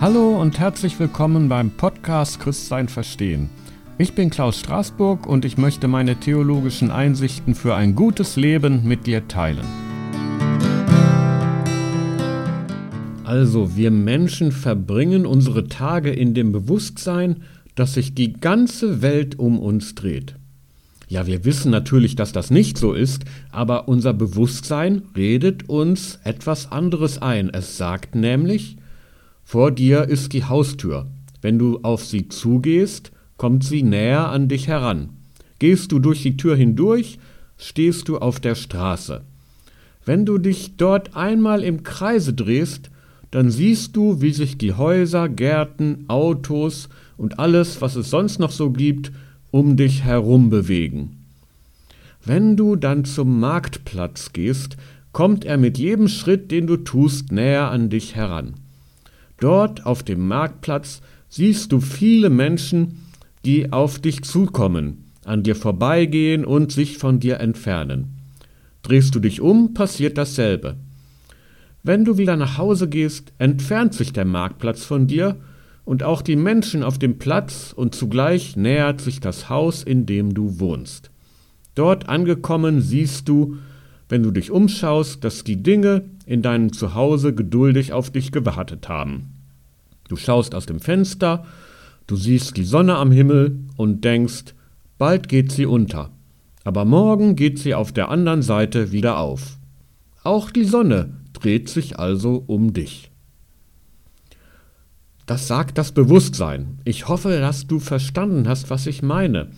Hallo und herzlich willkommen beim Podcast Christsein verstehen. Ich bin Klaus Straßburg und ich möchte meine theologischen Einsichten für ein gutes Leben mit dir teilen. Also, wir Menschen verbringen unsere Tage in dem Bewusstsein, dass sich die ganze Welt um uns dreht. Ja, wir wissen natürlich, dass das nicht so ist, aber unser Bewusstsein redet uns etwas anderes ein. Es sagt nämlich, vor dir ist die Haustür. Wenn du auf sie zugehst, kommt sie näher an dich heran. Gehst du durch die Tür hindurch, stehst du auf der Straße. Wenn du dich dort einmal im Kreise drehst, dann siehst du, wie sich die Häuser, Gärten, Autos und alles, was es sonst noch so gibt, um dich herum bewegen. Wenn du dann zum Marktplatz gehst, kommt er mit jedem Schritt, den du tust, näher an dich heran. Dort auf dem Marktplatz siehst du viele Menschen, die auf dich zukommen, an dir vorbeigehen und sich von dir entfernen. Drehst du dich um, passiert dasselbe. Wenn du wieder nach Hause gehst, entfernt sich der Marktplatz von dir und auch die Menschen auf dem Platz und zugleich nähert sich das Haus, in dem du wohnst. Dort angekommen siehst du, wenn du dich umschaust, dass die Dinge in deinem Zuhause geduldig auf dich gewartet haben. Du schaust aus dem Fenster, du siehst die Sonne am Himmel und denkst, bald geht sie unter, aber morgen geht sie auf der anderen Seite wieder auf. Auch die Sonne dreht sich also um dich. Das sagt das Bewusstsein. Ich hoffe, dass du verstanden hast, was ich meine.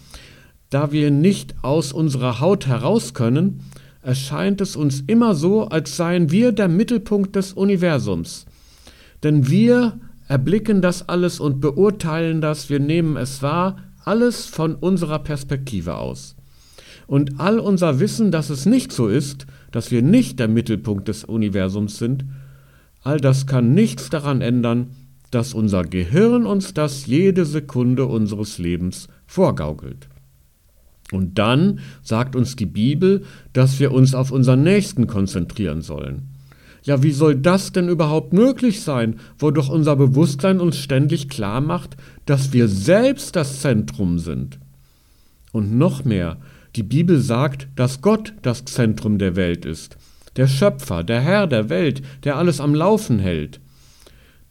Da wir nicht aus unserer Haut heraus können, erscheint es uns immer so, als seien wir der Mittelpunkt des Universums. Denn wir erblicken das alles und beurteilen das, wir nehmen es wahr, alles von unserer Perspektive aus. Und all unser Wissen, dass es nicht so ist, dass wir nicht der Mittelpunkt des Universums sind, all das kann nichts daran ändern, dass unser Gehirn uns das jede Sekunde unseres Lebens vorgaukelt. Und dann sagt uns die Bibel, dass wir uns auf unseren Nächsten konzentrieren sollen. Ja, wie soll das denn überhaupt möglich sein, wo doch unser Bewusstsein uns ständig klar macht, dass wir selbst das Zentrum sind? Und noch mehr, die Bibel sagt, dass Gott das Zentrum der Welt ist, der Schöpfer, der Herr der Welt, der alles am Laufen hält.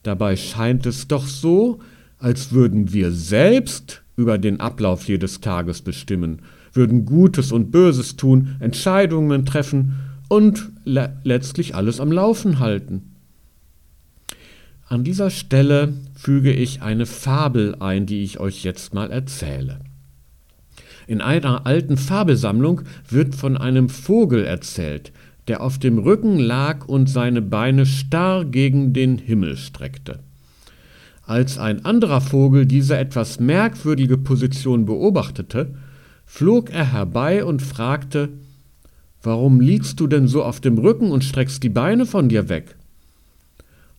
Dabei scheint es doch so, als würden wir selbst über den Ablauf jedes Tages bestimmen, würden Gutes und Böses tun, Entscheidungen treffen und le letztlich alles am Laufen halten. An dieser Stelle füge ich eine Fabel ein, die ich euch jetzt mal erzähle. In einer alten Fabelsammlung wird von einem Vogel erzählt, der auf dem Rücken lag und seine Beine starr gegen den Himmel streckte. Als ein anderer Vogel diese etwas merkwürdige Position beobachtete, flog er herbei und fragte Warum liegst du denn so auf dem Rücken und streckst die Beine von dir weg?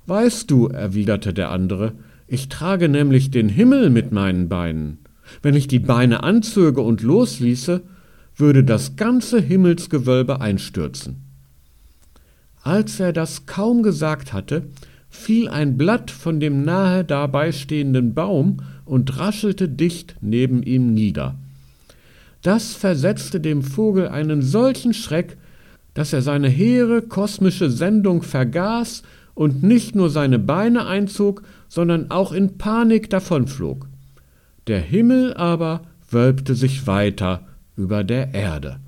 Weißt du, erwiderte der andere, ich trage nämlich den Himmel mit meinen Beinen. Wenn ich die Beine anzöge und losließe, würde das ganze Himmelsgewölbe einstürzen. Als er das kaum gesagt hatte, fiel ein Blatt von dem nahe dabei stehenden Baum und raschelte dicht neben ihm nieder. Das versetzte dem Vogel einen solchen Schreck, dass er seine hehre kosmische Sendung vergaß und nicht nur seine Beine einzog, sondern auch in Panik davonflog. Der Himmel aber wölbte sich weiter über der Erde.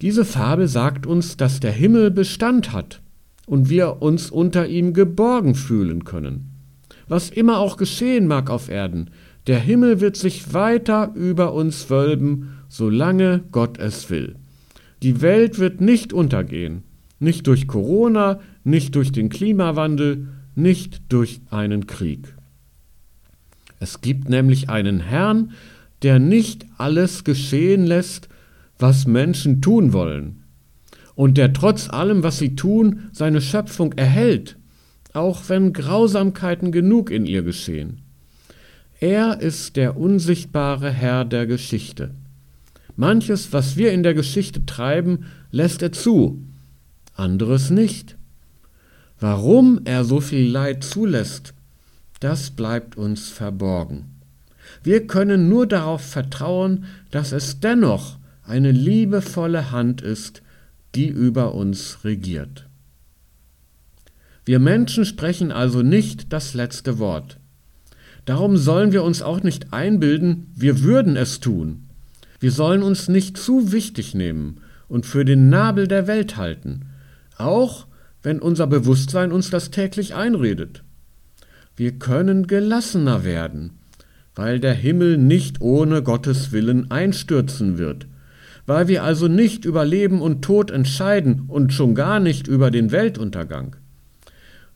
Diese Fabel sagt uns, dass der Himmel Bestand hat und wir uns unter ihm geborgen fühlen können. Was immer auch geschehen mag auf Erden, der Himmel wird sich weiter über uns wölben, solange Gott es will. Die Welt wird nicht untergehen, nicht durch Corona, nicht durch den Klimawandel, nicht durch einen Krieg. Es gibt nämlich einen Herrn, der nicht alles geschehen lässt, was Menschen tun wollen, und der trotz allem, was sie tun, seine Schöpfung erhält, auch wenn Grausamkeiten genug in ihr geschehen. Er ist der unsichtbare Herr der Geschichte. Manches, was wir in der Geschichte treiben, lässt er zu, anderes nicht. Warum er so viel Leid zulässt, das bleibt uns verborgen. Wir können nur darauf vertrauen, dass es dennoch eine liebevolle Hand ist, die über uns regiert. Wir Menschen sprechen also nicht das letzte Wort. Darum sollen wir uns auch nicht einbilden, wir würden es tun. Wir sollen uns nicht zu wichtig nehmen und für den Nabel der Welt halten, auch wenn unser Bewusstsein uns das täglich einredet. Wir können gelassener werden, weil der Himmel nicht ohne Gottes Willen einstürzen wird, weil wir also nicht über Leben und Tod entscheiden und schon gar nicht über den Weltuntergang.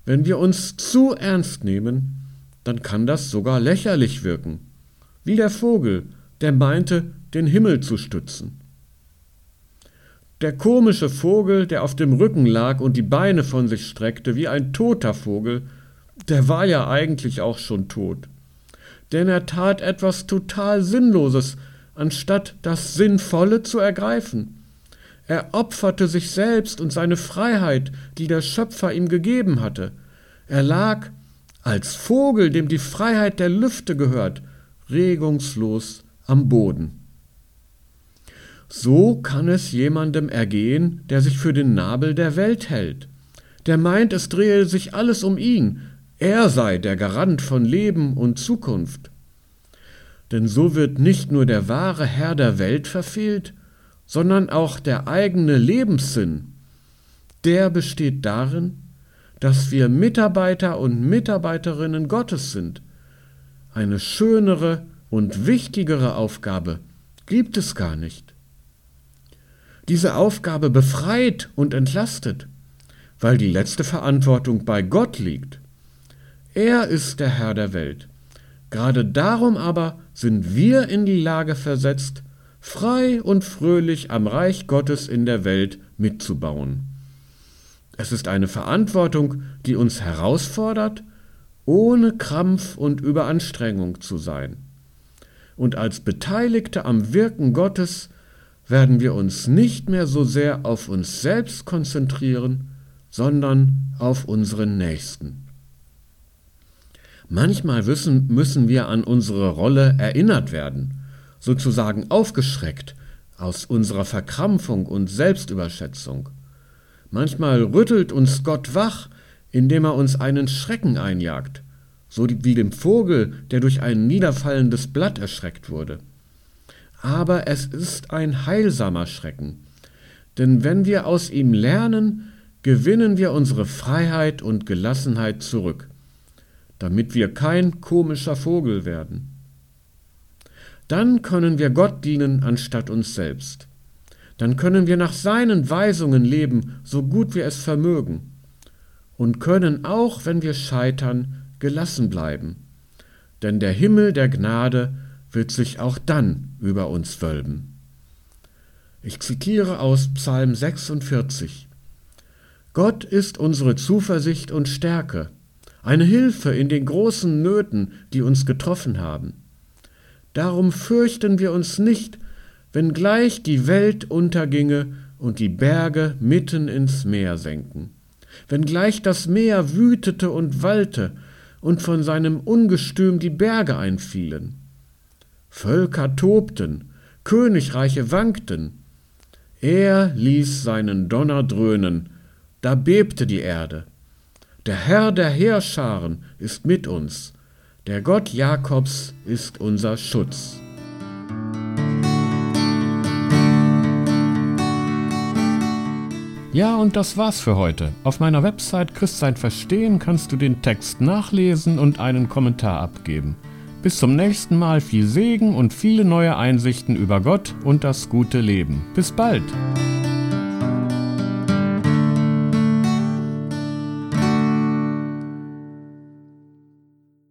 Wenn wir uns zu ernst nehmen, dann kann das sogar lächerlich wirken, wie der Vogel, der meinte, den Himmel zu stützen. Der komische Vogel, der auf dem Rücken lag und die Beine von sich streckte, wie ein toter Vogel, der war ja eigentlich auch schon tot. Denn er tat etwas total Sinnloses, anstatt das Sinnvolle zu ergreifen. Er opferte sich selbst und seine Freiheit, die der Schöpfer ihm gegeben hatte. Er lag, als Vogel, dem die Freiheit der Lüfte gehört, regungslos am Boden. So kann es jemandem ergehen, der sich für den Nabel der Welt hält, der meint, es drehe sich alles um ihn, er sei der Garant von Leben und Zukunft. Denn so wird nicht nur der wahre Herr der Welt verfehlt, sondern auch der eigene Lebenssinn. Der besteht darin, dass wir Mitarbeiter und Mitarbeiterinnen Gottes sind. Eine schönere und wichtigere Aufgabe gibt es gar nicht diese Aufgabe befreit und entlastet, weil die letzte Verantwortung bei Gott liegt. Er ist der Herr der Welt. Gerade darum aber sind wir in die Lage versetzt, frei und fröhlich am Reich Gottes in der Welt mitzubauen. Es ist eine Verantwortung, die uns herausfordert, ohne Krampf und Überanstrengung zu sein. Und als Beteiligte am Wirken Gottes werden wir uns nicht mehr so sehr auf uns selbst konzentrieren, sondern auf unseren Nächsten. Manchmal müssen, müssen wir an unsere Rolle erinnert werden, sozusagen aufgeschreckt aus unserer Verkrampfung und Selbstüberschätzung. Manchmal rüttelt uns Gott wach, indem er uns einen Schrecken einjagt, so wie dem Vogel, der durch ein niederfallendes Blatt erschreckt wurde aber es ist ein heilsamer Schrecken. Denn wenn wir aus ihm lernen, gewinnen wir unsere Freiheit und Gelassenheit zurück, damit wir kein komischer Vogel werden. Dann können wir Gott dienen anstatt uns selbst. Dann können wir nach seinen Weisungen leben, so gut wir es vermögen, und können auch, wenn wir scheitern, gelassen bleiben. Denn der Himmel der Gnade wird sich auch dann über uns wölben. Ich zitiere aus Psalm 46. Gott ist unsere Zuversicht und Stärke, eine Hilfe in den großen Nöten, die uns getroffen haben. Darum fürchten wir uns nicht, wenngleich die Welt unterginge und die Berge mitten ins Meer senken, wenngleich das Meer wütete und wallte und von seinem Ungestüm die Berge einfielen Völker tobten, Königreiche wankten. Er ließ seinen Donner dröhnen, da bebte die Erde. Der Herr der Heerscharen ist mit uns, der Gott Jakobs ist unser Schutz. Ja, und das war's für heute. Auf meiner Website Christsein Verstehen kannst du den Text nachlesen und einen Kommentar abgeben. Bis zum nächsten Mal viel Segen und viele neue Einsichten über Gott und das gute Leben. Bis bald!